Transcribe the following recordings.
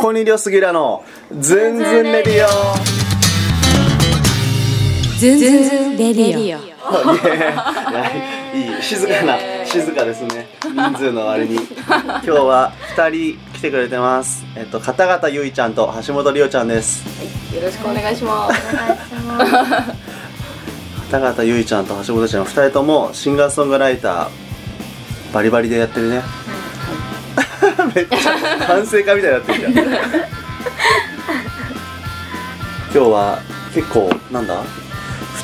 ここにりょすぎらの。ズンズンレディオ。ズンズンレディオ。いやいい静かな静かですね。人数の割に。今日は2人来てくれてます。えっと片方ゆいちゃんと橋本りおちゃんです。よろしくお願いします。片方ゆいちゃんと橋本ちゃん2人ともシンガーソングライターバリバリでやってるねめっちゃ反省会みたいになってるじゃん今日は結構なんだ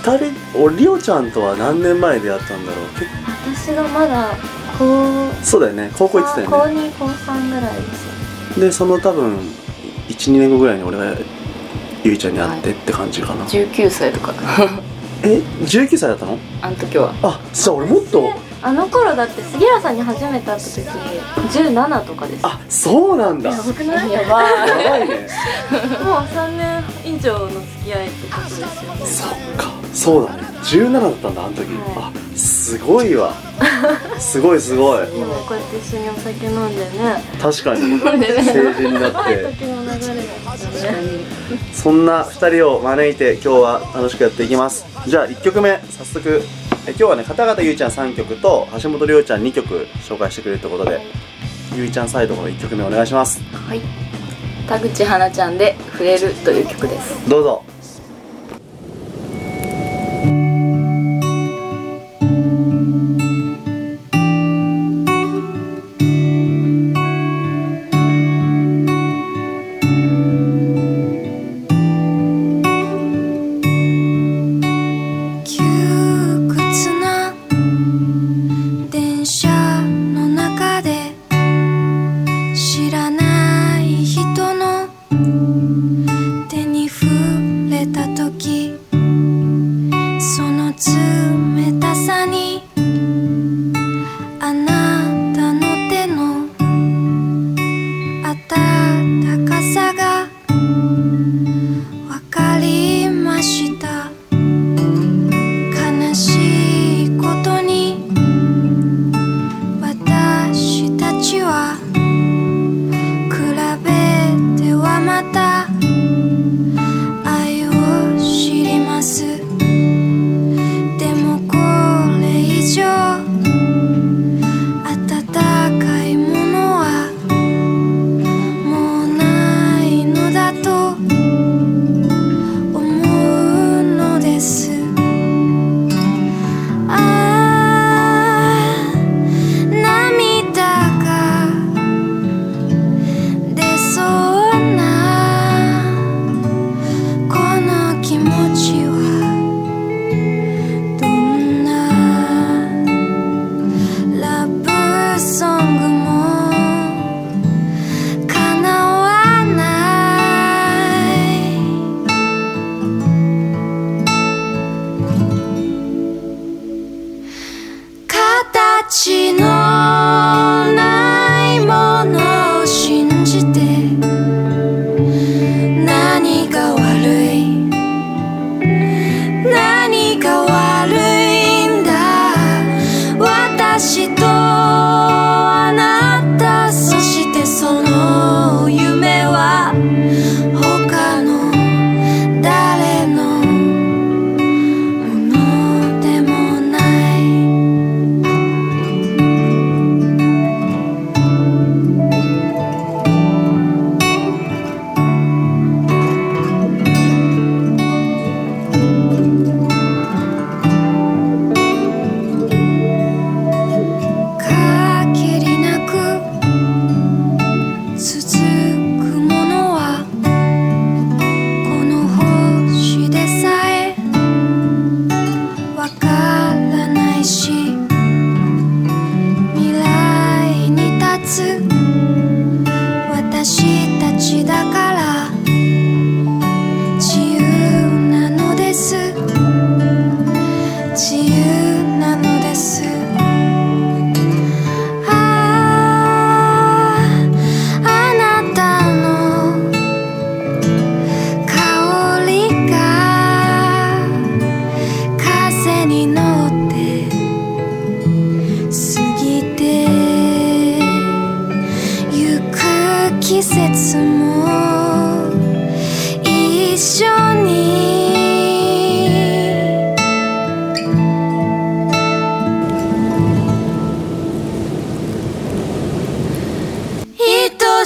？2人俺りおちゃんとは何年前でやったんだろう？結私がまだ高そうだよね。高校行ってた高よね。2高3ぐらいです。でその多分12年後ぐらいに俺がゆいちゃんに会ってって感じかな、19歳とか。え19歳だったの？あの時は。あじゃあ俺もっとあの頃だって杉浦さんに初めて会った時17とかです。あそうなんだ。やばくない。やばい。やばいね。もう3年以上の付き合いってことですよね。そっかそうだね。17だったんだあの時、はあすごいわ。すごいすごい。でもこうやって一緒にお酒飲んでね。確かに。成人になって。ね。そんな2人を招いて今日は楽しくやっていきます。じゃあ1曲目早速。え今日はね片方ゆいちゃん3曲と橋本りおちゃん2曲紹介してくれるってことでゆいちゃんサイドの1曲目お願いしますはい。田口花ちゃんで触れるという曲です。どうぞ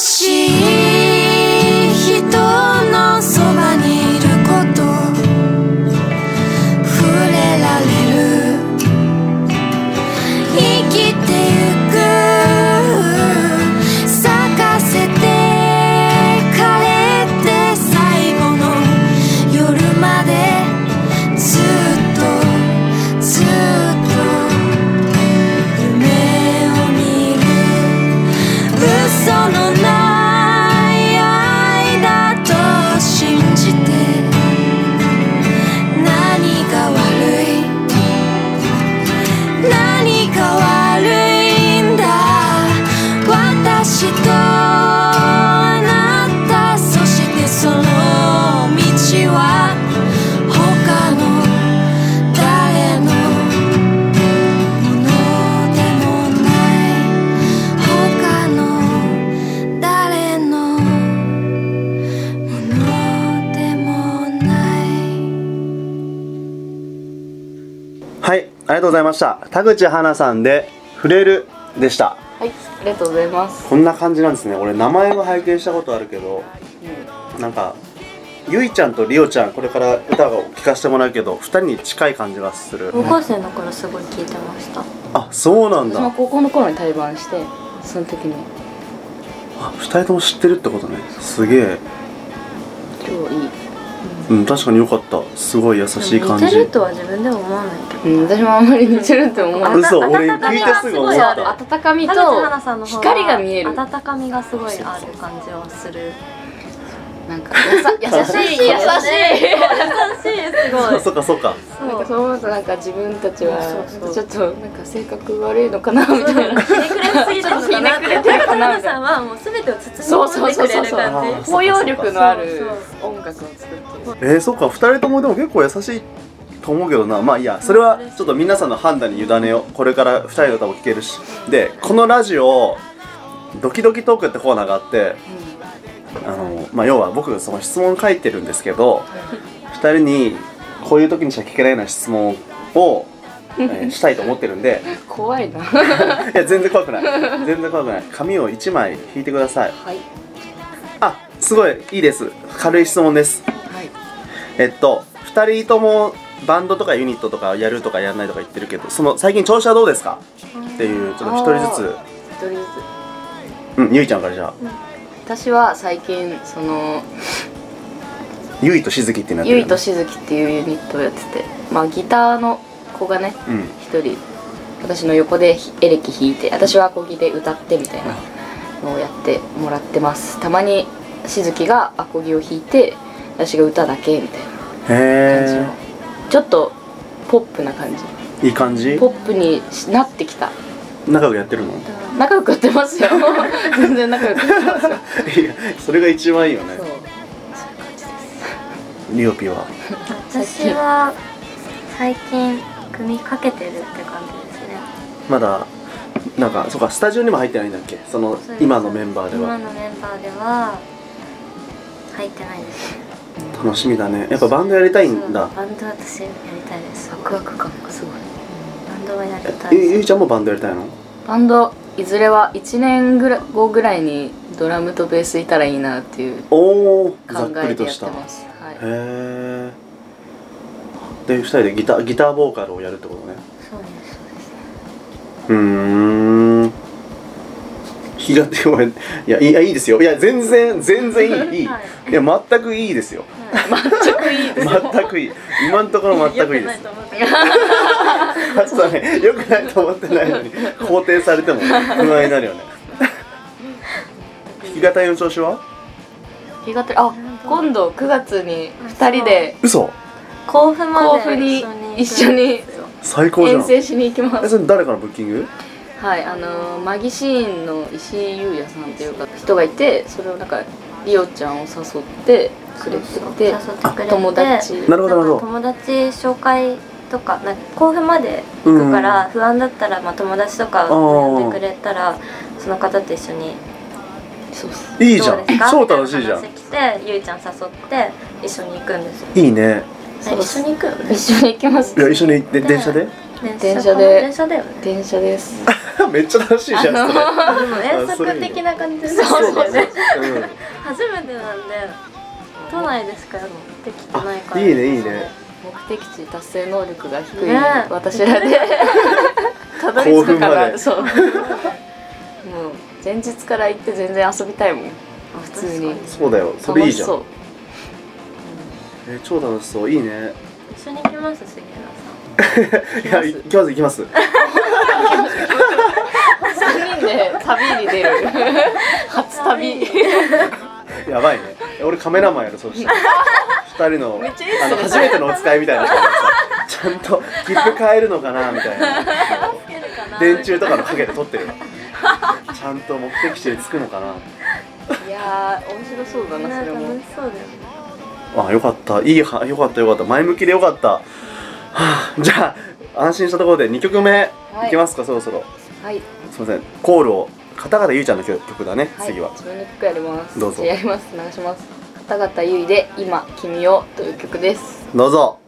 しいりがとうございました。田口花さんで「触れる」でした。はいありがとうございます。こんな感じなんですね。俺名前は拝見したことあるけどなんかゆいちゃんとりおちゃんこれから歌を聴かせてもらうけど2人に近い感じがする。高校生の頃すごい聞いてました。あそうなん私もだ高校の頃に対バンしてその時に。あ2人とも知ってるってことね。すげえ。今日いいうん確かによかった。すごい優しい感じ。似てるとは自分では思わないけど。うん、私もあんまり似てるって思わない嘘俺温かみ聞いてすぐ思っがすごいあるた温かみと光が見える。温かみがすごいある感じはするなんかやさ 優しい優しい。優しい。すごい。そっかそっか。なんかそう思うとなんか自分たちはちょっとなんか性格悪いのかなみたいな。ひねくれすぎてるのかなてさんはもう全てを包そうみ込んでくれるそう感じ。そうそうそう包容力のあるそう音楽を作って。るえー、そっか2人ともでも結構優しいと思うけどな。まあいいや。それはちょっと皆さんの判断に委ねよう。これから2人の歌も聴けるし。でこのラジオドキドキトークってコーナーがあってあの、まあ、要は僕その質問書いてるんですけど2人にこういう時にしか聞けないような質問を、えー したいと思ってるんで。怖いな。いや全然怖くない。全然怖くない。紙を1枚引いてください。はい。あすごい。いいです。軽い質問です。はい。えっと2人ともバンドとかユニットとかやるとかやらないとか言ってるけどその最近調子はどうですか？っていうちょっと一人ずつ。一人ずうんゆいちゃんからじゃあ。つ私は最近そのゆいとしずきってなってるゆいとしずきっていうユニットをやっててまあギターの子がねうん。一人私の横でエレキ弾いて私はアコギで歌ってみたいなのをやってもらってます。たまにしずきがアコギを弾いて私が歌だけみたいな感じの。へちょっとポップな感じ。えいい感じ？ポップになってきた仲良くやってるの？仲良くやってますよ。全然仲良くやってますよ。いやそれが一番いいよね。そう。リオピは？私は最近組みかけてるって感じですね。まだなんかそうかスタジオにも入ってないんだっけ？そのそうです。今のメンバーで今はのメンバーでは入ってないですね。楽しみだね。やっぱバンドやりたいんだ。そうバンド私やりたいです。ワクワク感がすごい。バンドはやりたいえゆですいちゃんもバンドやりたいの？バンドいずれは1年ぐらい後ぐらいにドラムとベースいたらいいなっていう考えてやってます、はい、えで2人でギターギターボーカルをやるってことね。そうですそうです。うーん日がごめんいやいいいやいいですよ。いや全然全然いい。いい、はい。いや全くいいですよ。全くいいです全くいい。今のところ全くいいです。良くないと思ってあ そうね。よくないと思ってないのに肯定されても不安になるよね。弾き語りの調子は？日がたりあ今度9月に2人で嘘。甲府まで甲府に一緒に最高じゃん。遠征しに行きます。えそれ誰からブッキング？はいあのーマギシーンの石井優也さんっていうか人がいてそれをなんかリオちゃんを誘ってくれてて誘ってくれて友達。なるほどなるほど。んか友達紹介とかなんか甲府まで行くから不安だったら、まあ、友達とか呼んでくれたらその方と一緒にそうっす。いいじゃん。超楽しいじゃん。来てゆいちゃん誘って一緒に行くんですよ。いいね。え一緒に行くよね一緒に行きます。いや一緒に行って電車で？電車で電車だよね。電車です。めっちゃ楽しいじゃんそれ。でも遠足的な感じですよね。うん。初めてなんで都内でしかやってきてないから。あいいねいいね。目的地達成能力が低いね。私らで。たどり着くか興奮まで。らそう。もう前日から行って全然遊びたいもん。普通に。そうだよ。それいいじゃん。えー超楽しそう。いいね。一緒に行きます杉浦いや行きます。行きます。3人で旅に出る。初旅。やばいね。俺カメラマンやるそうしたら。二人のあの初めてのお使いみたいなちゃんと切符買えるのかなみたいな。電柱とかの影で撮ってる。ちゃんと目的地に着くのかな。いやー面白そうだなねそれも。楽しそうだよね。あよかった。いいはよかったよかった。前向きでよかったは あじゃあ安心したところで2曲目はい。いきますか、そろそろ。はい。すいません。コールを片方ゆいちゃんの曲曲だね、はい。次は。自分の曲やります。どうぞ。やります。流します。片方ゆいで今君をという曲です。どうぞ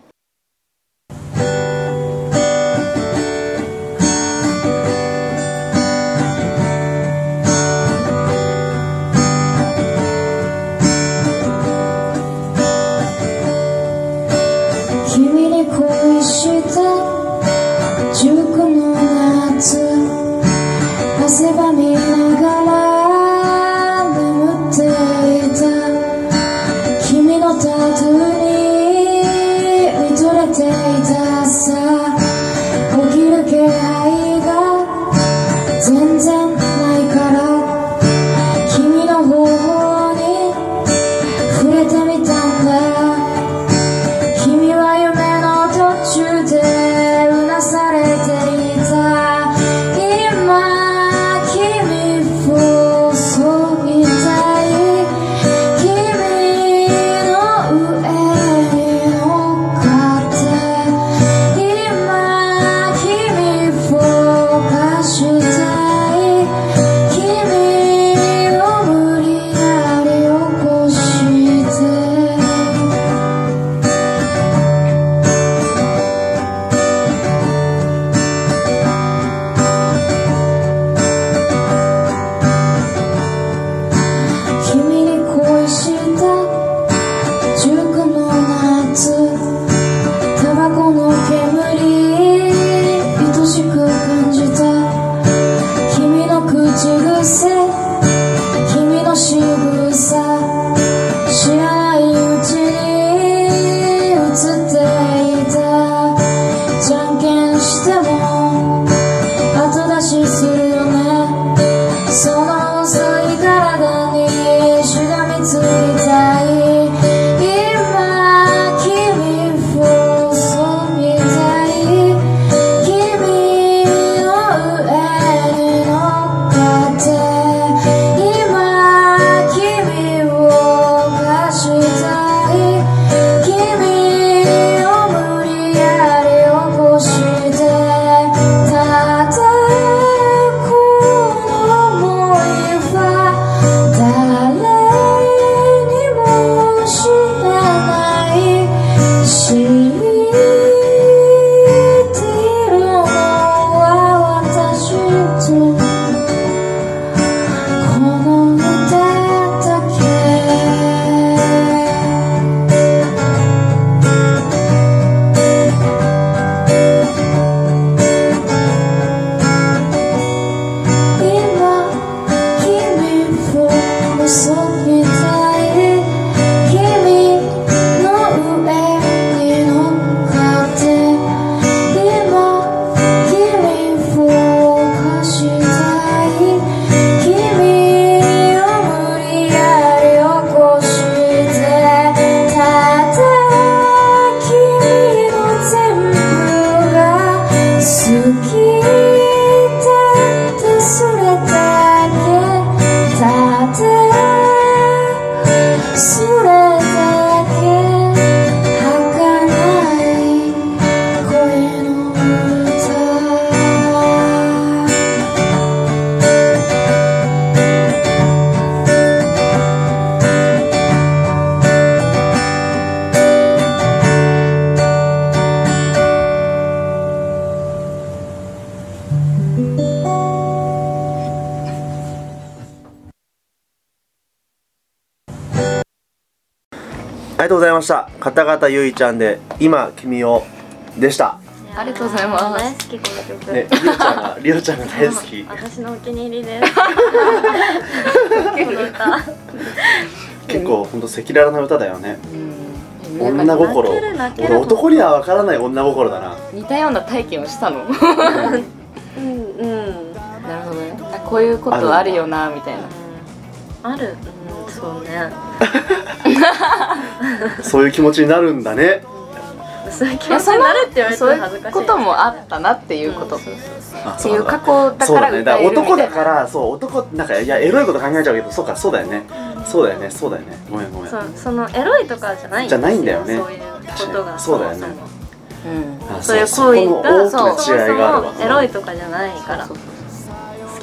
片方ゆいちゃんで今君をでした。ありがとうございます。大好きこの曲、ねりおちゃんがりおちゃんが大好き。私のお気に入りです。結構ほんと赤裸々な歌だよね。うん。女心。俺男には分からない女心だな。似たような体験をしたの。うんうん。なるほどね。あこういうことあるよなみたいな。ある。うんそうね そういう気持ちになるんだね。そういう気持ちになるって言われてそういも恥ずかしいうこともあったなっていうこと、うんそうっていう過去だそうからだね。だから歌えるみたいな。男だからそう男なんかいやエロいこと考えちゃうけどそうかそうだよね。そうだよねそうだよね。ごめんごめん。そうそのエロいとかじゃないんですよ。じゃないんだよね。そういうことがそうだよね。そもうん。あそういうそ行為がそこの大きな違いがあるわ。そもそもエロいとかじゃないから。好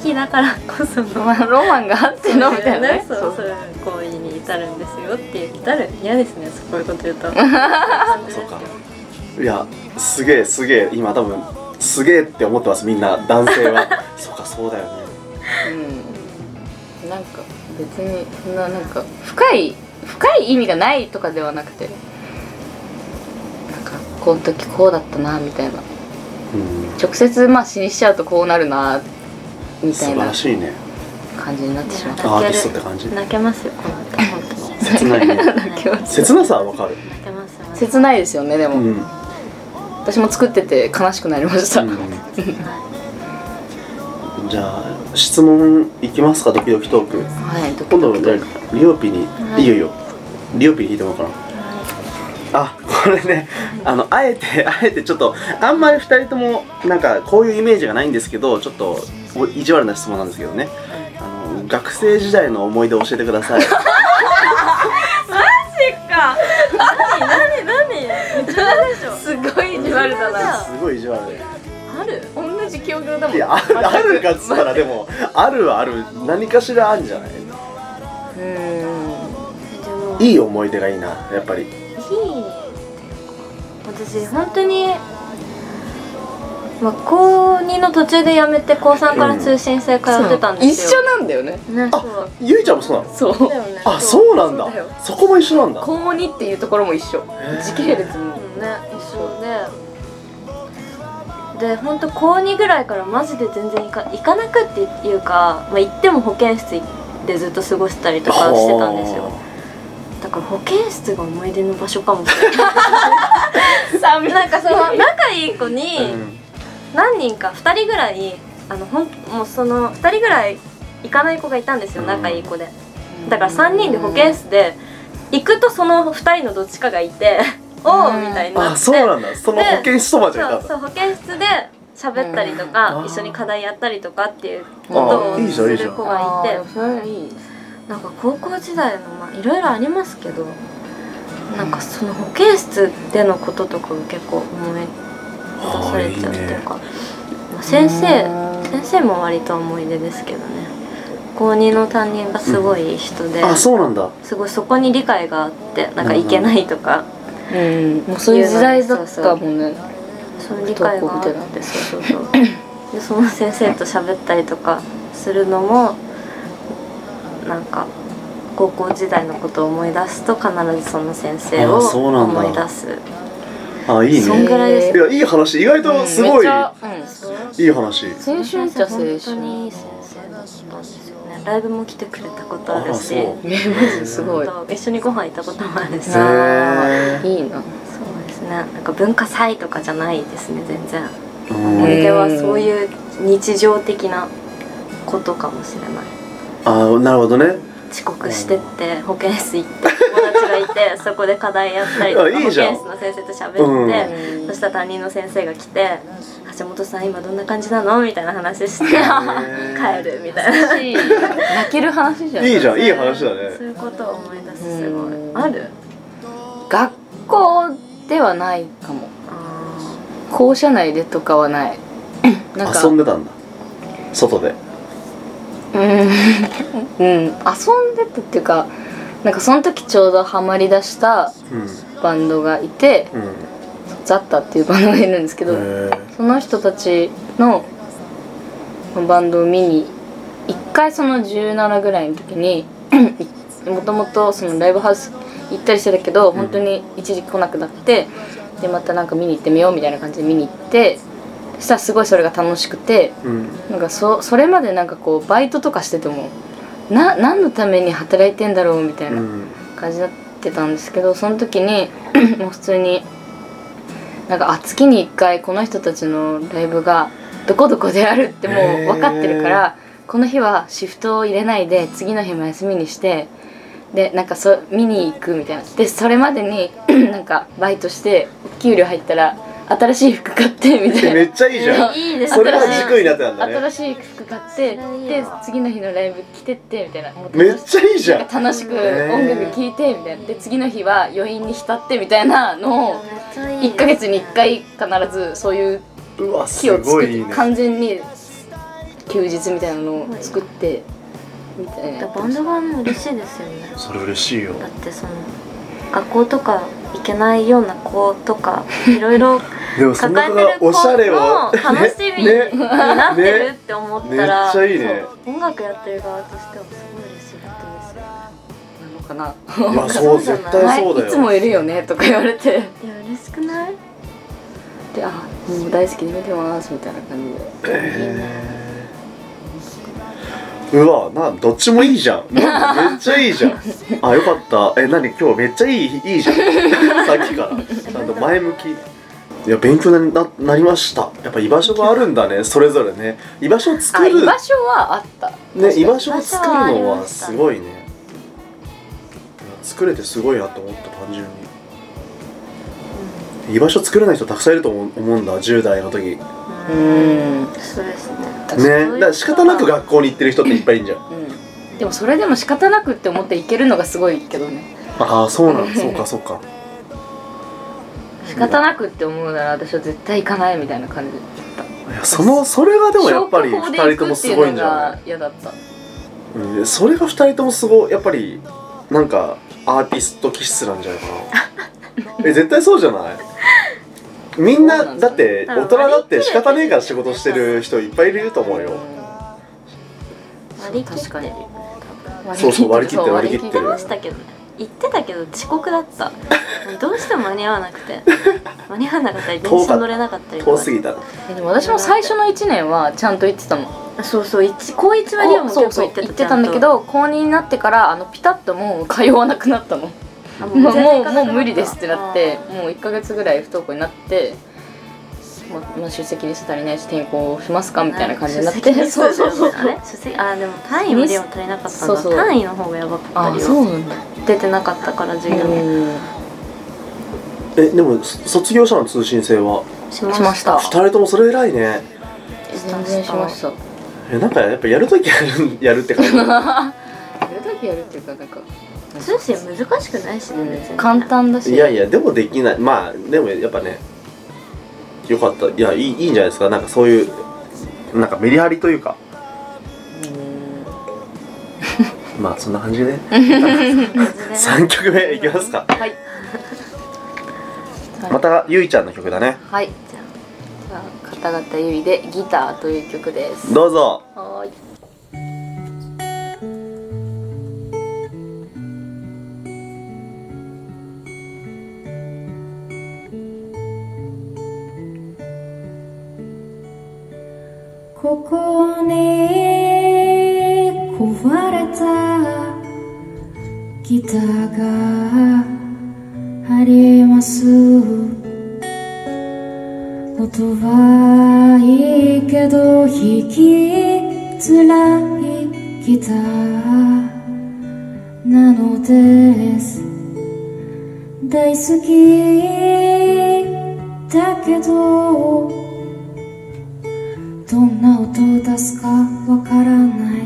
きだからこそのまあロマンがあってのみたいなね。そうそう。いう行為に至るんですよって言ったら嫌ですねこういうこと言うと。そうか。いやすげえすげえ今多分すげえって思ってますみんな男性は。そうかそうだよね。うん。なんか別にそんななんか深い深い意味がないとかではなくてなんかこの時こうだったなみたいな。うん。直接まあ死にしちゃうとこうなるなみた素晴いならしいね感じになってしまった。アーティストって感じ？泣けますよこの歌本当に切ない。ね 泣けます。切なさはわかる。泣けますよ。切ないですよねでも、うん、私も作ってて悲しくなりました、うん。じゃあ質問いきますかドキドキトーク。はいドキドキとあリオピに、はい。い、いよいいよ。リオピに聞いてもらおうかな。あこれねあのあえてあえてちょっとあんまり2人ともなんかこういうイメージがないんですけどちょっとお意地悪な質問なんですけどねあの学生時代の思い出を教えてください。か。何何？何めっちゃでしょすごい意地悪だな。すごい意地悪。である？同じ境遇だも。んいやあるあるかっつったらでもあるはある。何かしらあるんじゃない？うん。いい思い出がいいなやっぱり。いい。私本当にまあ高2の途中で辞めて高3から通信制通ってたんですよ、一緒なんだよね。ねそう。ゆいちゃんもそうなの？そうだよね。あそうなんだ。そこも一緒なんだ。高2っていうところも一緒。時系列も。うんね一緒で。で本当高2ぐらいからマジで全然行か行かなくっていうか、まあ、行っても保健室でずっと過ごしたりとかしてたんですよ。だから保健室が思い出の場所かも。しれない。なんかその仲いい子にうん何人か2人ぐらいあのほんもうその2人ぐらい行かない子がいたんですようん。仲いい子で。だから3人で保健室で行くとその2人のどっちかがいておおみたいにな。ってあそうなんだ。その保健室友達がいたんだ。そうそう保健室で喋ったりとか、うん。一緒に課題やったりとかっていうことをあいいじゃんいいじゃん。する子がいて。それいい。なんか高校時代のまあいろいろありますけどなんかその保健室でのこととかが結構思い出されちゃうっていうかまあ先生うん。先生も割と思い出ですけどね。高2の担任がすごい人で、あそうなんだ。すごいそこに理解があってなんかいけないとか、うん。もうそういう時代だったもんねそういう理解があってそうそうそう。でその先生と喋ったりとかするのもなんか高校時代のことを思い出すと必ずその先生を思い出すあいいそんねぐらいです。いやいい話。意外とすごい、うんいい話青春っちゃ青春本当にいい先生だったんですよね。ライブも来てくれたことあるし。あすごい一緒にご飯行ったこともあるし。いいなですね。なんか文化祭とかじゃないですね全然。うん思い出はそういう日常的なことかもしれない。あなるほどね。遅刻してって保健室行っていてそこで課題やったりとかあいいじゃん。保健室の先生と喋って、うん。そしたら担任の先生が来て「橋本さん今どんな感じなの?」みたいな話して帰るみたいな。泣ける話じゃん。いいじゃん。いい話だそうねいうことを思い出すすごい。うん。ある？学校ではないかも。あ校舎内でとかはない。なんか遊んでたんだ。外で。うん、うん、遊んでたっていうかなんかその時ちょうどハマりだしたうん。バンドがいてうん。ザッタっていうバンドがいるんですけど、へその人たちのバンドを見に一回その17ぐらいの時に もともとそのライブハウス行ったりしてたけど本当に一時期来なくなってでまたなんか見に行ってみようみたいな感じで見に行ってそしたらすごいそれが楽しくてうん。なんかそそれまでなんかこうバイトとかしててもな何のために働いてんだろうみたいなうん。感じになってたんですけどその時に もう普通になんかあ月に1回この人たちのライブがどこどこであるってもう分かってるからこの日はシフトを入れないで次の日も休みにしてでなんかそ見に行くみたいな。でそれまでに なんかバイトしてお給料入ったら新しい服買ってみたいな。めっちゃいいじゃん。いいですそれが軸になってたんだね。新しい服買ってで次の日のライブ着てってみたいな。めっちゃいいじゃん。楽しく音楽聴いてみたいな。で次の日は余韻に浸ってみたいなのをめっちゃいい1ヶ月に1回必ずそういううわす日を作ってね。完全に休日みたいなのを作ってみたいな。バンド側も嬉しいですよね。それ嬉しいよ。だってその学校とか行けないような子とか いろいろ抱え子てる子がおしゃれをの楽しみにねなってるって思ったら、めっちゃいいね。そう音楽やってる側としてはすごい嬉しいことですよなのかないやそう絶対そうだよ。いつもいるよねとか言われて。いや嬉しくない？であもう大好きで見てますみたいな感じでうわなどっちもいいじゃん。めっちゃいいじゃん。あよかった。え何？今日めっちゃいいいいじゃん。さっきから。ちゃんと前向き。いや勉強にななりました。やっぱ居場所があるんだねそれぞれね。居場所を作ある居場所はあった。ね居場所を作るのはすごいね。作れてすごいなと思った単純に。居場所作れない人たくさんいると思うんだ10代の時。ねううん。んそうですね。だから仕方なく学校に行ってる人っていっぱいいるじゃん。うん。でもそれでも仕方なくって思っていけるのがすごいけどね。ああそうなんそうかそうか。仕方なくって思うなら私は絶対行かないみたいな感じいやそのそれがでもやっぱり2消去法で人ともすごいんじゃない？嫌だった。い、うん、それが2人ともすごいやっぱりなんかアーティスト気質なんじゃないかな。え絶対そうじゃない？みんなだって大人だって仕方ねえから仕事してる人いっぱいいると思うよ。割り切って。確かに。そうそう割り切って割り切ってる。言ってましたけどね。言ってたけど遅刻だった。どうしても間に合わなくて。間に合わなかったり電車乗れなかったりとか。遠すぎた。でも私も最初の1年はちゃんと行ってたのあそうそう一高一はリオもそう行ってた。行ってたんだけど高2になってからあのピタッともう通わなくなったのもうもうもう無理ですってなってもう1ヶ月ぐらい不登校になって、ままあ、出席日数足りないし転校しますかみたいな感じになって。そうそうそう。あれ？出席？あでも単位も足りなかったんだ。そうそう。単位の方がやばかったありそうなんだ。出てなかったから授業に。うん。えでもそ卒業したの通信制は？しました。2人ともそれ偉いね。全然しました。えなんかやっぱやるときやるやるって感じ やるだけやるっていうかなんか通信難しくないしねうん。簡単だし。いやいやでもできない。まあでもやっぱねよかった。いやいいいいんじゃないですか。なんかそういうなんかメリハリというか。まあそんな感じでね。3曲目いきますか。はい。またゆいちゃんの曲だね。はい。じゃあ片方ゆいで「ギター」という曲です。どうぞ。はーいここに壊れたギターがあります音はいいけど弾きづらいギターなのです大好きだけどどんな音を出すかわからない。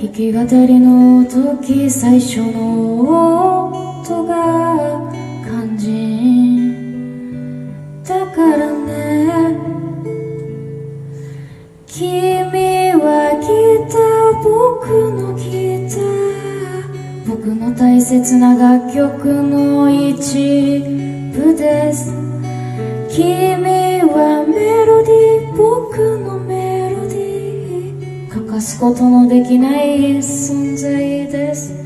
弾き語りの時最初の音が肝心。だからね君はギター僕のギター。僕の大切な楽曲の一部です。君はメロディー僕のメロディー。欠かすことのできない存在です。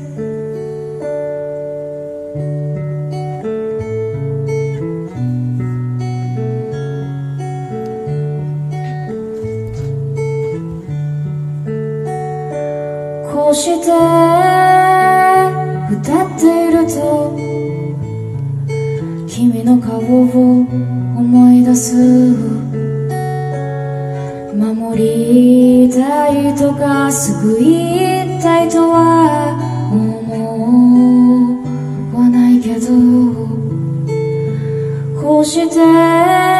こ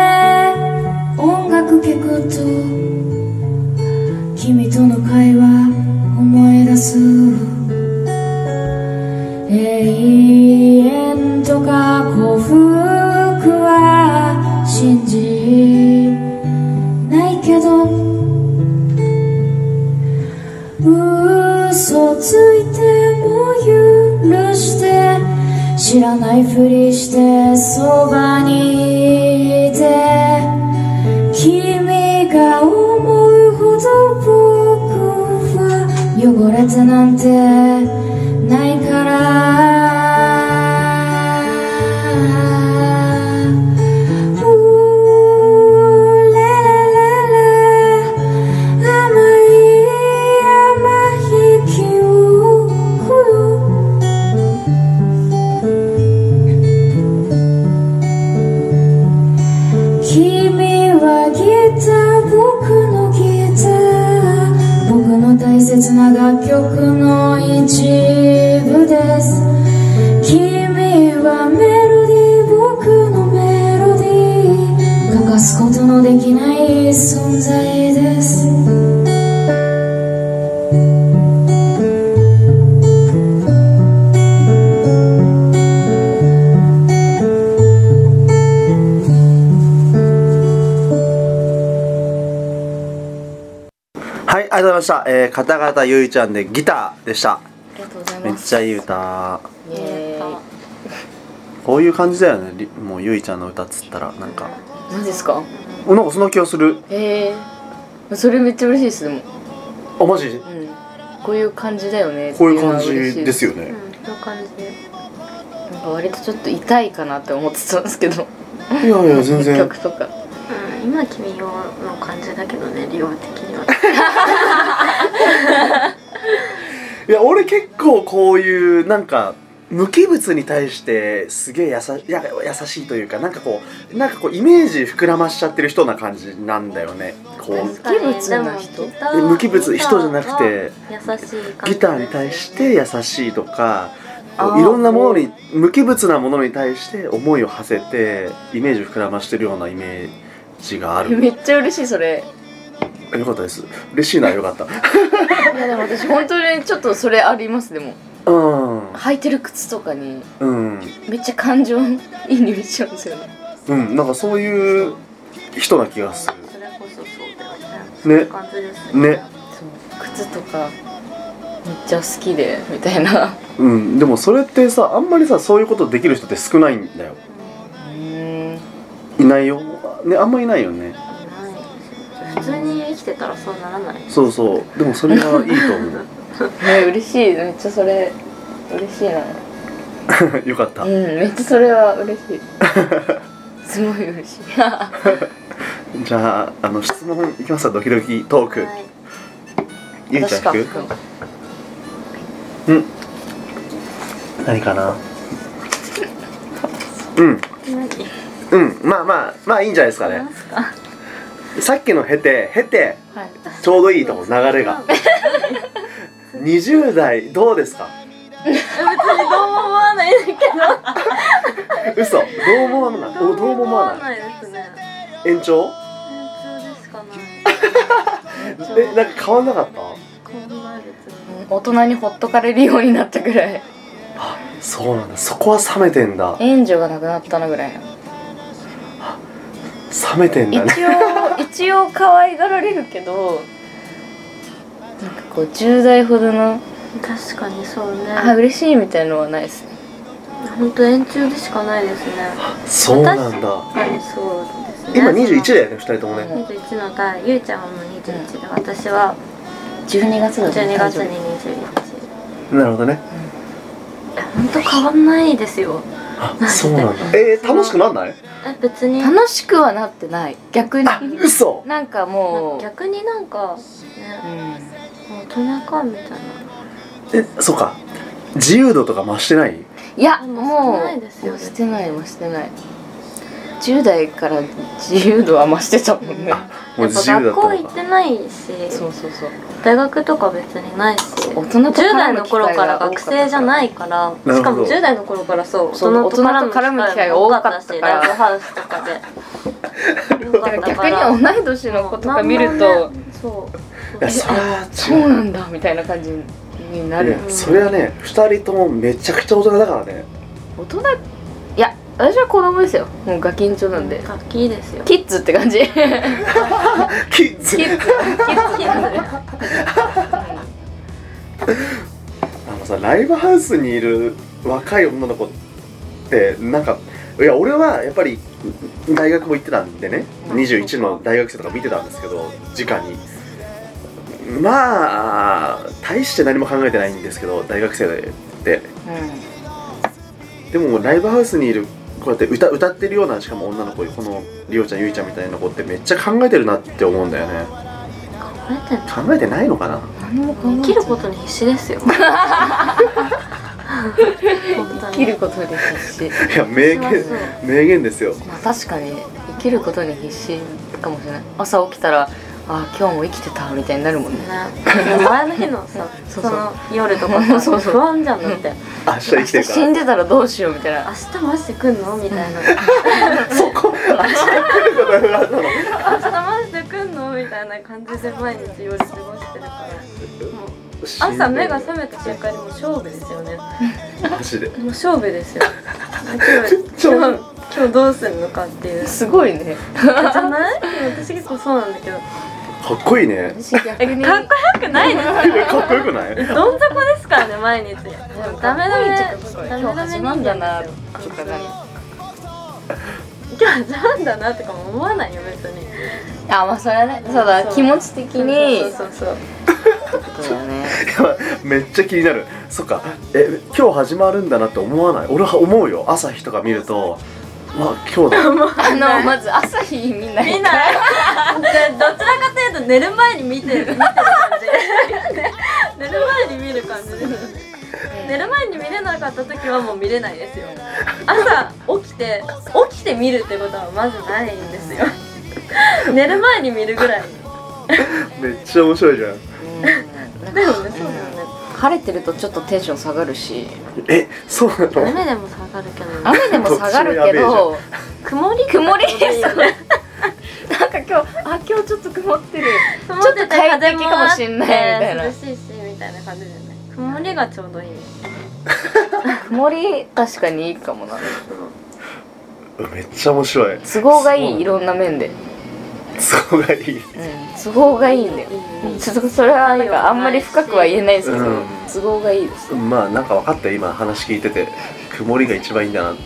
がとうございました、えー、片方ゆいちゃんでギターでした。ありがとうございめっますちゃいい歌。こういう感じだよね。りもうゆいちゃんの歌っつったらなんか。何ですか？おなんかそんな気がする。へえそれめっちゃ嬉しいですでも。あマジ？うん。こういう感じだよね。こういう感じですよよねうんそういう感じで。なんか割とちょっと痛いかなって思ってたんですけど。いやいや全然。曲とか。うん今君用の感じだけどね量的には いや俺結構こういうなんか無機物に対してすげえやさいや優しいというかなんかこうなんかこうイメージ膨らましちゃってる人な感じなんだよね。こう無機物な人？無機物人じゃなくてギターは優しいギターに対して優しいとかいろんなものに無機物なものに対して思いを馳せてイメージを膨らましてるようなイメージがある。めっちゃ嬉しいそれよかったです。嬉しいなよかった。いやでも私本当にちょっとそれありますでも。うん。履いてる靴とかにうん。めっちゃ感情移入しちゃうんですよね。うん。なんかそういう人な気がする。それこそそうだよね。ね。そう靴とかめっちゃ好きでみたいな。うん。でもそれってさあんまりさそういうことできる人って少ないんだよ。うん。いないよ。ねあんまいないよね普通に生きてたらそうならない？そうそう。でもそれはいいと思う。ね嬉しい。めっちゃそれ嬉しいな。よかった。うんめっちゃそれは嬉しい。すごい嬉しい。じゃああの質問いきますかドキドキトーク、はい。ゆいちゃん私か。引くうん。何かな？うん。何？うん。まあまあまあいいんじゃないですかね。何すか？さっきの経て経てはい。ちょうどいいと思う 流れが。20代どうですか？別にどうも思わないんだけど。嘘。どうも思わない？おどうも思わないいですね。延長？普通でしかない えなんか変わんなかった？こんな別に。大人にほっとかれるようになったぐらい。あそうなんだ。そこは冷めてんだ。援助がなくなったなぐらいの冷めてんだね。一応一応可愛がられるけどなんかこう10代ほどの確かにそうね。あ嬉しいみたいのはないですね。本当円柱でしかないですね。そうなんだ。はいそうですね。今21だよね2人ともね。21の代ゆいちゃんはもう21で、私は12月だね12月に誕生21なるほどね。いや本当変わんないですよ。あそうなんだ。えー、楽しくなんない？え別に。日楽しくはなってない。逆に。あ嘘。なんかもう、逆になんかねうん、大人かみたいな。えそうか。自由度とか増してない？いやもうもしてないですようしてないもうしてない10代から自由度は増してたもんね。もうやっぱ自由だ学校行ってないしそうそうそう。大学とか別にないし大人と10代の頃から学生じゃないからしかも10代の頃からそうそう大人と絡む機会が多かったしライブハウスとかで。逆に同い年の子とか見ると、そういやそれはそうなんだみたいな感じにないるやそれはね2人ともめちゃくちゃ大人だからね。大人いや私は子供ですよ。もうガキンチョなんで。楽器ですよ。キッズって感じ。キッキッズ。ズキッズ。キッズ。あのさライブハウスにいる若い女の子ってなんかいや俺はやっぱり大学も行ってたんでねうん。21の大学生とか見てたんですけど直に。まあ大して何も考えてないんですけど大学生で。でもライブハウスにいるこうやって歌歌ってるようなしかも女の子このりおちゃんゆいちゃんみたいな子ってめっちゃ考えてるなって思うんだよね。考えて考えてないのかな？何も考え生きることに必死ですよ。生きることに必死 いや名言名言ですよ。まあ確かに生きることに必死かもしれない。朝起きたらあ今日も生きてたみたいになるもんね。ね。前の日のさ その夜とかさ そうそう。不安じゃんだって。明日生きてるか死んでたらどうしようみたいな。明日マジで来んのみたいな。ら そこ明日来ることがあったの？明日マジで来んのみたいな感じで毎日夜過ごしてるから。朝目が覚めた瞬間にもう勝負ですよね。マジで。もう勝負ですよ。今日今日どうするのかっていう。すごいね。じゃない？私結構そうなんだけどかっこいいね。私逆にかっこよくないですかっこよくない？どん底ですからね毎日。ダメダメダメ今日ダメ始まんだなとか何今日始まんだなとかも思わないよ別に。あまあそれはねそうだ気持ち的に。そうそうそうそう。だね。やばいめっちゃ気になる。そっか。え今日始まるんだなって思わない？俺は思うよ。朝日とか見ると。まあ今日だ。あのまず朝日みんな見ない。でどちらかというと寝る前に見てる。見てる感じ寝る前に見る感じ。です寝る前に見れなかった時はもう見れないですよ。朝起きて起きて見るってことはまずないんですよ。寝る前に見るぐらい。めっちゃ面白いじゃん。うん。だよねそうだよね晴れてるとちょっとテンション下がるし。えそうなの？雨でも下がるけど雨でも下がるけど曇り？曇りです。なんか今日あ今日ちょっと曇ってる。曇ってて快適かもしんないみたいな。涼しいしみたいな感じだよね曇りがちょうどいい。曇り確かにいいかもな。めっちゃ面白い。都合がいいいろんな面で都合がいい。うん都合がいいんだよ。ちょっとそれはなんかあんまり深くは言えないですけど、うん。都合がいいです。まあなんか分かったよ今話聞いてて曇りが一番いいんだなって。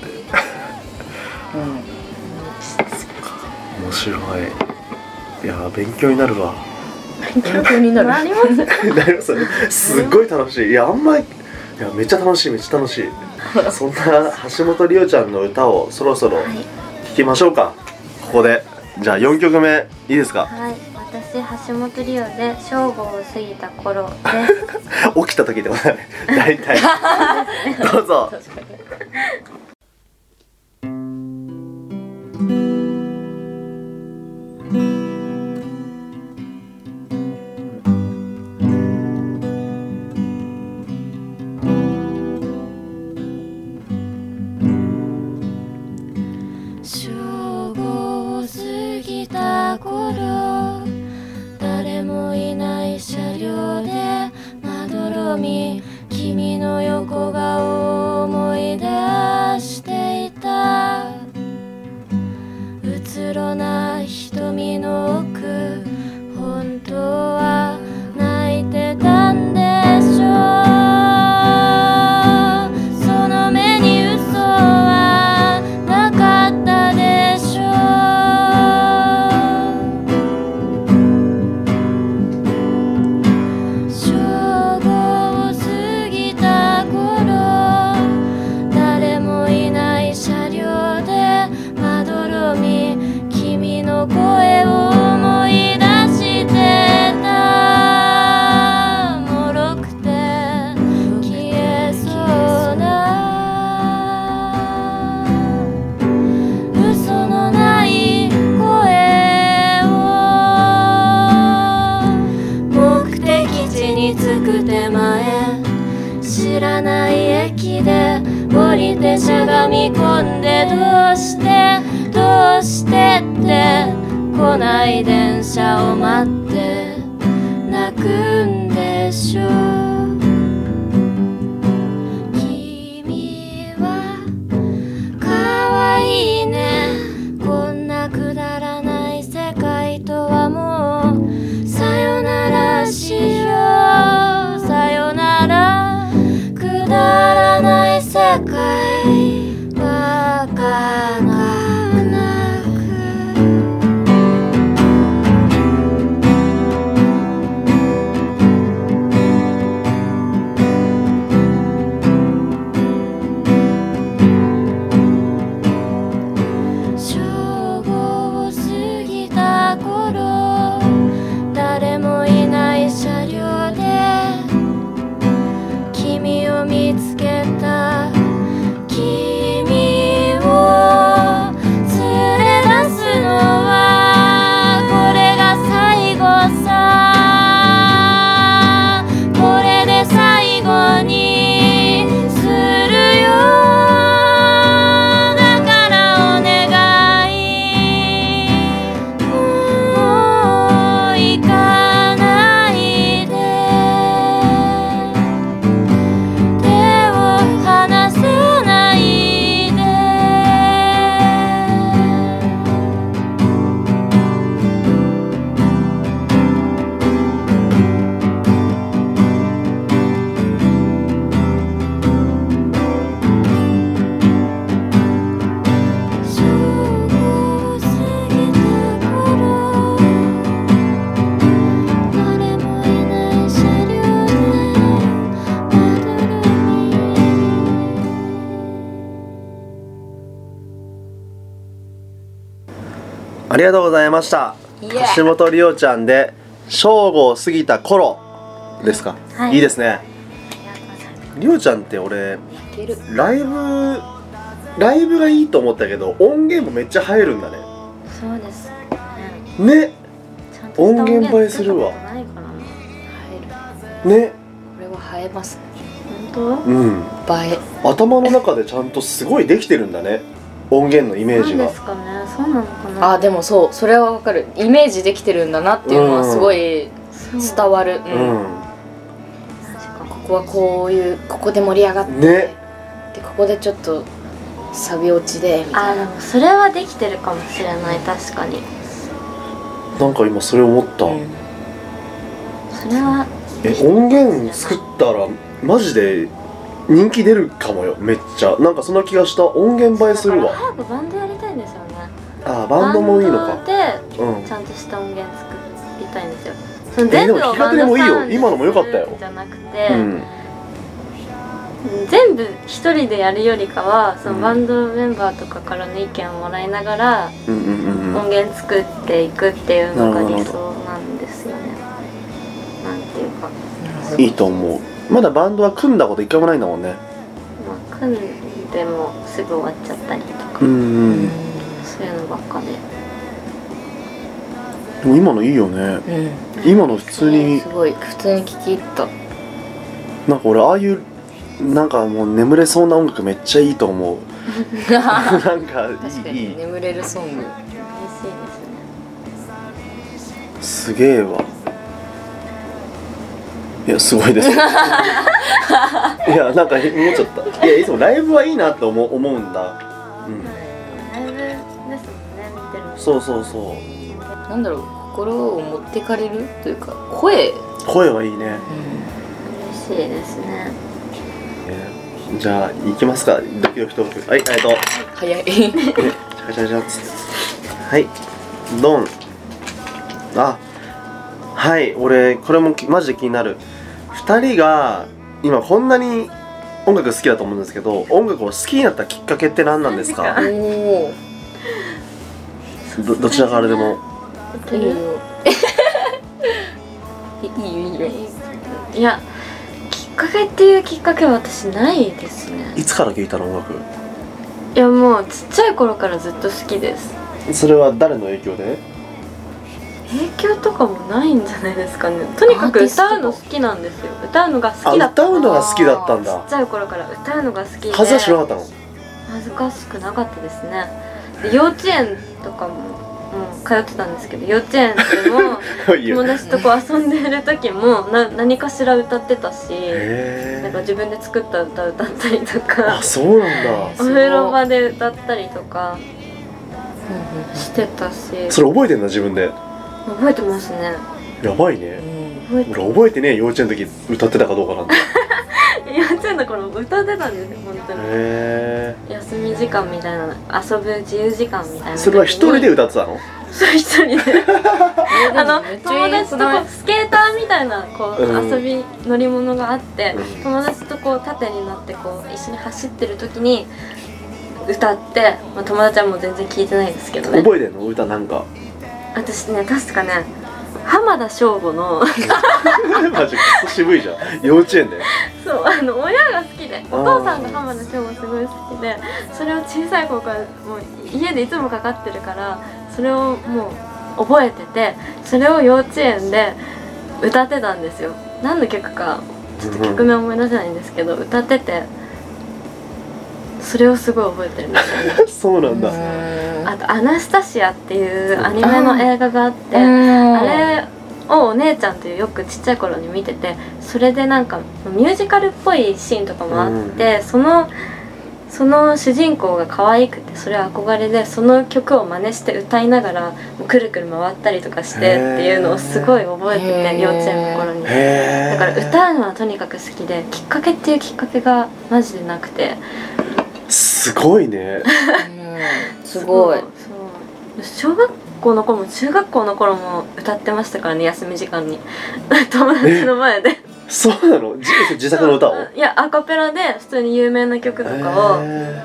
うん。面白い。いや勉強になるわ。勉強になる。なりますなりますよね。すっごい楽しい。いやあんまりいやめっちゃ楽しいめっちゃ楽しい。そんな橋本梨央ちゃんの歌をそろそろ聴きましょうか。ここでじゃあ4曲目いいですか？はい私橋本梨央で正午を過ぎた頃です。起きた時ってことだね大体。どうぞありがとうございました。橋本里央ちゃんで正午を過ぎた頃ですか、はい。いいですね。里央ちゃんって俺ライブライブがいいと思ったけど音源もめっちゃ入るんだね。そうです。ね。ね音源映えするわ。ねこれは映えます。本うん。映え。頭の中でちゃんとすごいできてるんだね。音源のイメージが。ねそうなのかな？あでもそうそれはわかる。イメージできてるんだなっていうのはすごい伝わる、ううん。ん確かにここはこういうここで盛り上がって、ね。でここでちょっとサビ落ちでみたいな。あでもそれはできてるかもしれない。確かに。なんか今それ思った、うん。それはえ音源作ったらマジで人気出るかもよ。めっちゃ。なんかそんな気がした。音源映えするだからわ早くバンドやりああバンドもいいのか。でうん。ちゃんとした音源作りたいんですよ。そのえ全部をでもいいよ。今のも良かったよ。じゃなくて、うん。全部一人でやるよりかはそうん。のバンドメンバーとかからの意見をもらいながら音源作っていくっていうのが理想なんですよね。なんていうか、いいと思う。まだバンドは組んだこと一回もないんだもんね。まあ、組んでもすぐ終わっちゃったりとか、うんうんそういうのばっかで。でも今のいいよね。うん。今の普通に。すごい。普通に聞き入った。なんか俺ああいうなんかもう眠れそうな音楽めっちゃいいと思う。なんかいい眠れるソング。嬉しいですね。すげえわ。いやすごいです。いやなんか思っちゃった。いやいつもライブはいいなって思う思うんだ。うんそうそうそう。なんだろう心を持ってかれるというか声、声はいいね。嬉しいですね。えじゃあ行きますか。ドキドキトーク。はいえっと。早いえチャカチャカチャっつって。はい。ドン。あはい俺これもきマジで気になる。2人が今こんなに音楽好きだと思うんですけど音楽を好きになったきっかけって何なんですか？おおどどちらからでも。いいよ。いいよ。いいよいやきっかけっていうきっかけは私ないですね。いつから聴いたの音楽？いやもうちっちゃい頃からずっと好きです。それは誰の影響で？影響とかもないんじゃないですかね。とにかく歌うの好きなんですよ。歌うのが好あきだった歌うのが好きだったんちだっちゃい頃から。歌うのが好きで。恥ずかしくなかったの？恥ずかしくなかったですね。で幼稚園とかも、うん、通ってたんですけど幼稚園でも 友達とこう遊んでる時もな何かしら歌ってたしへなんか自分で作った歌歌ったりとえかあそうなんだ。お風呂場で歌ったりとかしてたし。それ覚えてんだ自分で。覚えてますね。やばいね。覚えて俺覚えてねえ幼稚園の時歌ってたかどうかなんて。へ幼稚園の頃歌ってたんですよ本当に。え休み時間みたいな遊ぶ自由時間みたいなそれは一人で歌ってたの？そう一人で。あの友達とこうスケーターみたいなこう、うん。遊び乗り物があって、うん。友達とこう縦になってこう一緒に走ってる時に歌って、まあ、友達はもう全然聞いてないですけどね。覚えてんの？歌なんか。私ね確かね浜田省吾の マジクソ渋いじゃん。幼稚園でそうあの親が好きでお父さんが浜田省吾すごい好きでそれを小さい頃からもう家でいつもかかってるからそれをもう覚えててそれを幼稚園で歌ってたんですよ。何の曲かちょっと曲名思い出せないんですけど、歌っててそれをすごい覚えてるんですよ。ね そうなんだ。あと「アナスタシア」っていうアニメの映画があってああれをお姉ちゃんとよくちっちゃい頃に見ててそれでなんかミュージカルっぽいシーンとかもあって、そのその主人公が可愛くてそれ憧れでその曲を真似して歌いながらくるくる回ったりとかしてっていうのをすごい覚えてて幼稚園の頃に。だから歌うのはとにかく好きできっかけっていうきっかけがマジでなくてすごいね。すごい。小学校の頃も中学校の頃も歌ってましたからね休み時間に。友達の前で。そうなの？自自作の歌を？いやアカペラで普通に有名な曲とかを。へ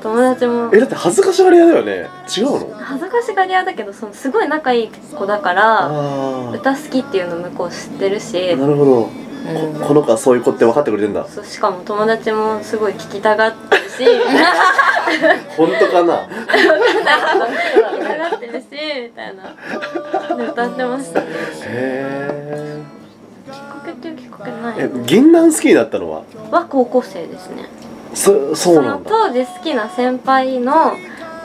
友達も。ええだって恥ずかしがり屋だよね。違うの？恥ずかしがり屋だけどそのすごい仲いい子だからあ歌好きっていうの向こう知ってるし。あなるほど。うん。ここの子はそういう子って分かってくれてんだ。そうしかも友達もすごい聞きたがってるし 本当かな？聞きたがってるしみたいな。で歌ってました。ねへきっかけっていうきっかけない。ええ銀杏好きになったのは？は高校生ですね。そそうなんだ。その当時好きな先輩の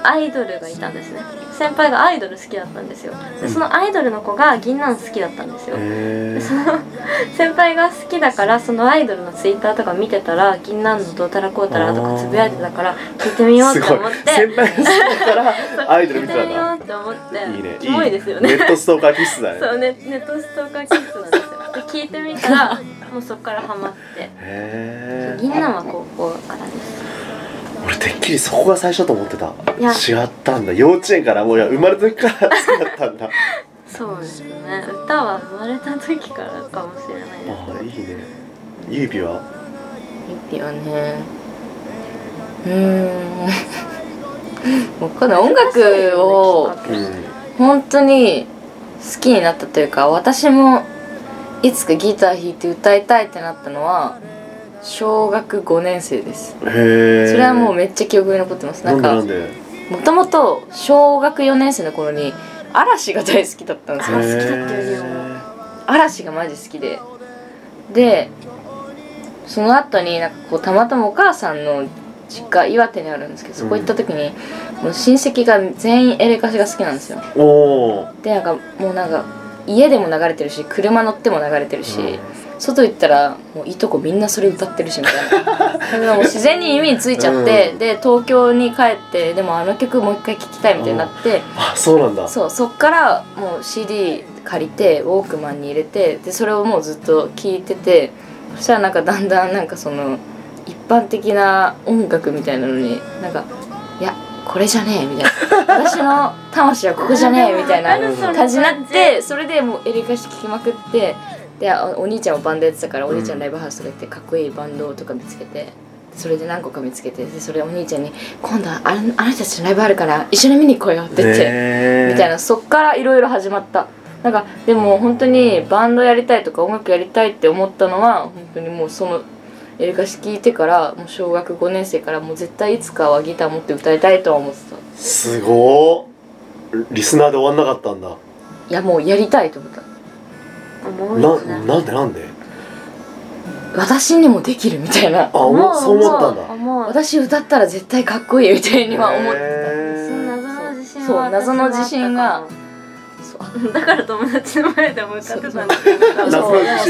アイドルがいたんですね先輩がアイドル好きだったんですよ。でそのアイドルの子が銀杏好きだったんですよ。へでその 先輩が好きだからそのアイドルのツイッターとか見てたら銀杏のどうたらこうたらとかつぶやいてたから聞いてみようって思って。先輩が好きだから アイドル見てたん聞いてみよだうって思って。いいねキモいですよね。ネットストーカー気質だね。そうねネットストーカー気質なんですよ。で聞いてみたら もうそこからハマって。へ銀杏は高校からです。え俺てっきりそこが最初と思ってた。いや。違ったんだ。幼稚園からもういや生まれた時から好きだったんだ。そうですね。歌は生まれた時からかもしれないです。ああいいね。ゆいぴは？いいよねうーん。わかんない。音楽をうん。本当に好きになったというか私もいつかギター弾いて歌いたいってなったのは小学5年生です。へえそれはもうめっちゃ記憶に残ってます。ななんんかもともと小学4年生の頃に嵐が大好きだったんですよ。好きだったよね嵐がマジ好きで。でその後になんかこうたまたまお母さんの実家岩手にあるんですけどそこ行った時に、もう親戚が全員エレカシが好きなんですよ。でなんかもうなんか家でも流れてるし車乗っても流れてるし、うん外行ったらもういとこみんなそれ歌ってるしみたいな。もう自然に耳についちゃって、うん。で東京に帰ってでもあの曲もう一回聴きたいみたいになって、あそうなんだ。そうそっからもう CD 借りてウォークマンに入れてでそれをもうずっと聴いててそしたらなんかだんだんなんかその一般的な音楽みたいなのになんかいやこれじゃねえみたいな。私の魂はここじゃねえみたいな 感じ。になってそれでもうエレカシ聴きまくってでお兄ちゃんもバンドやってたから、お兄ちゃんライブハウスとか行ってかっこいいバンドとか見つけてそれで何個か見つけてでそれお兄ちゃんに「今度はああなたたちのライブあるから一緒に見に行こうよ」って言って、え。ー、みたいなそっからいろいろ始まった。なんかでも本当にバンドやりたいとか音楽やりたいって思ったのは本当にもうそのエルカシ聞いてからもう小学5年生からもう絶対いつかはギター持って歌いたいとは思ってた。すごーリスナーで終わんなかったんだ。いやもうやりたいと思った。思いまななんでなんで？私にもできるみたいな。あ思うそう思ったんだ。私歌ったら絶対かっこいいみたいには思ってた。んで謎の自信そう謎の自信が。だから友達の前でも歌ってたんだ。けどそうそう言わ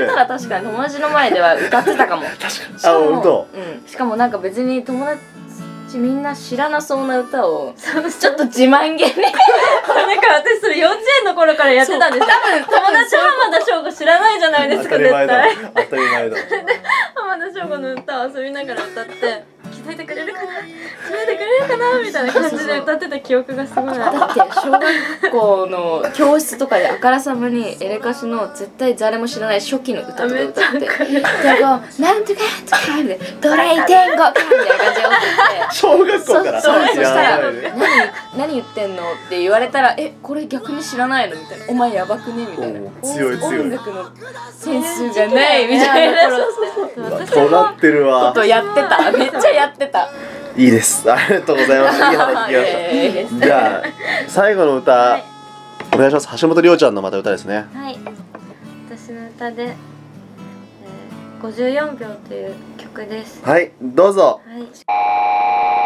れたら確かに友達の前では歌ってたかも。確かに。あ本当、うん、しかもなんか別に友達ちみんな知らなそうな歌をちょっと自慢げになんか私それ幼稚園の頃からやってたんです。多分友達浜田翔吾知らないじゃないですか絶対。当たり前だ。浜田翔吾の歌を遊びながら歌って。伝えてくれるかな？伝えてくれるかな？みたいな感じで歌ってた記憶がすごいあだって小学校の教室とかであからさまにエレカシの絶対誰も知らない初期の歌とか歌ってで「なんとかとか」「ドライ天狗」みたいな感じで歌って小学校から。そうそしたら「何何言ってんの?」って言われたら「えこれ逆に知らないの?」みたいな「お前やばくね?」みたいな。強い強い。音楽のセンスゃないみたいな。そうそってうそうそうそうそうってた。いいです。ありがとうございます。いい話聞きましたじゃあ最後の歌、はい、お願いします。橋本涼ちゃんのまた歌ですね。はい。私の歌で「えー、54秒」という曲です。はいどうぞ、はい。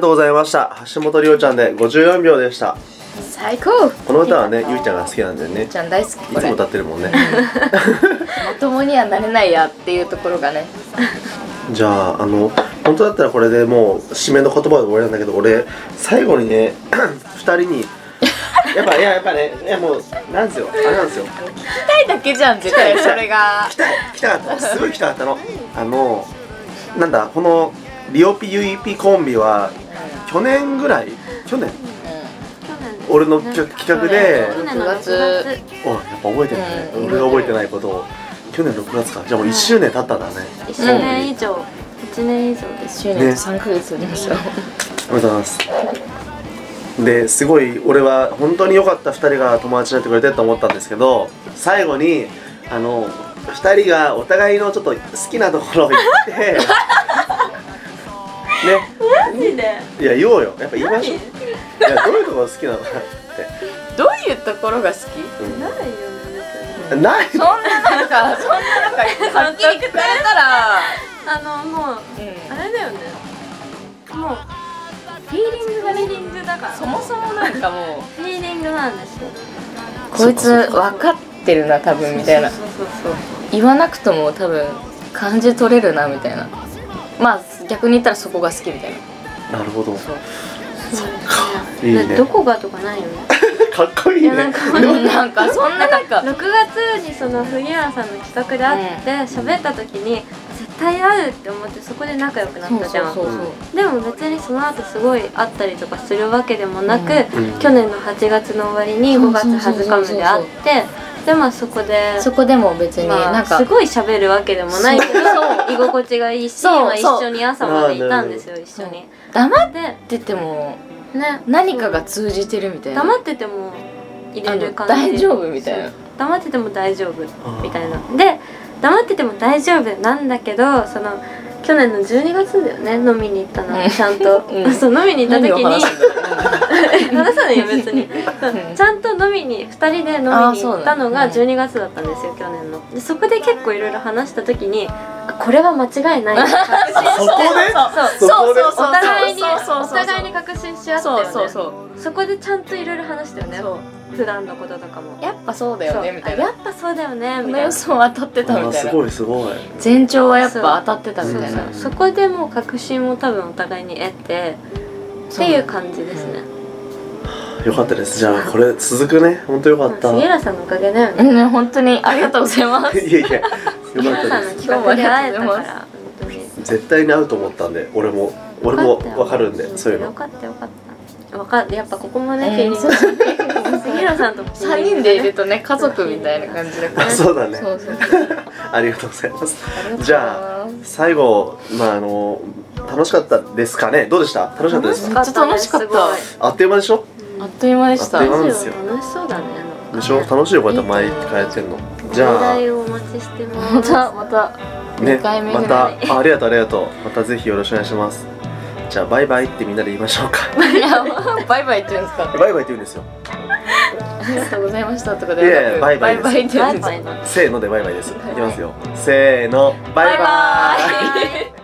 がとうございました。橋本りおちゃんで54秒でした。最高。この歌はねゆいちゃんが好きなんだよね。ちゃん大好きいつも歌ってるもんね。まともにはなれないやっていうところがね。じゃああの本当だったらこれでもう締めの言葉で終わりなんだけど俺最後にね 2人にやっぱいややっぱねいやもうなんですよ。あれなんですよ。たいだけじゃん絶対。それが。来た来たかったすごい来たかったの。あのなんだこのリオピ UEP コンビは去年ぐらい？去年？俺の企企画で。去年の6月。おやっぱ覚えてるね、うん。俺が覚えてないことを。去年6月か。じゃあもう1周年経ったんだね、1年以上。1年以上です。1周年と3ヶ月になりました。おめでとうございます。ですごい俺は本当に良かった2人が友達になってくれてと思ったんですけど最後にあの2人がお互いのちょっと好きなところを言ってねマジで？いや言おうよ。やっぱ言いましょう。いやどういうところ好きなの？かって、どういうところが好き？うんないよねない。そんななんかそんななんかはっ聞かれたら。あのもううん。あれだよね。もうフィーリングがフィーリングだから。そもそもなんかもフィーリングなんですよ。うこいつ分かってるな多分みたいな。そうそうそう。言わなくとも多分感じ取れるなみたいなまあ逆に言ったらそこが好きみたいな。なるほど。そう。いいね。でどこがとかないよね。かっこいいね。なんかでもなんか そんななんか。6月にその杉浦さんの企画で会って喋った時に絶対会うって思ってそこで仲良くなったじゃん。そうそうそうでも別にその後すごい会ったりとかするわけでもなく、うん。去年の8月の終わりに5月20日まで会ってでまあそこでそこでも別にまあ、なんかすごい喋るわけでもないけど居心地がいいし、一緒に朝までいたんですよ一緒に。黙っでててもね。何かが通じてるみたいな。黙ってても入れる感じ。大丈夫みたいな。黙ってても大丈夫みたいな。で黙ってても大丈夫なんだけどその去年の12月だよね飲みに行ったの。うん。ちゃんと、うん。そう飲みに行った時に。話さないよ別に。そううんちゃんと飲みに2人で飲みに行ったのがあそうだ。12月だったんですよ去年の。でそこで結構いろいろ話した時にあこれは間違いないって確信そこで？そう。そこで？お互いにそう。そうそうお互いに確信し合ったよね。そうそうそう。そこでちゃんといろいろ話したよね。そう普段のこととかも。やっぱそうだよねみたいな。あやっぱそうだよねみたいな。予想当たってたみたいな。ごいすごい。前兆はやっぱ当たってたみたいな。そうそうそこでもう確信を多分お互いに得てっていう感じですね。よかったです。じゃあこれ続くね。本当よかった。杉浦さんのおかげだよね。本当に。ありがとうございます。いやいやよ 杉かったです浦さんの企画で会えたか今日はありら本当に。絶対に合うと思ったんで俺も俺もわかるんでそういうよのかったよかったわかるやっぱここもね、うん。フィ杉浦さんとフィー3リング人でいるとね家族みたいな感じだかあらそうだね。そうそう ありがとうございます。じゃあ最後まああの楽しかったですかね？どうでした？楽しかったですか？めっちゃ楽しかった。あっという間でしょ？あっという間でした。あっという間なんですよ。楽しそうだねでしょ？楽しいよこうやって毎回やってんの。じゃ話あ題をお待ちしてまますた またね2回目まぐらい。た。あありがとうありがとう。またぜひよろしくお願いしますじゃあバイバイってみんなで言いましょうか。バイバイって言うんですか？バイバイって言うんですよ。ありがとうございましたとかいやいやバイバイです。バイバイって言うんです。バイバイせーのでバイバイです。い。きますよ。せーの。バイバイ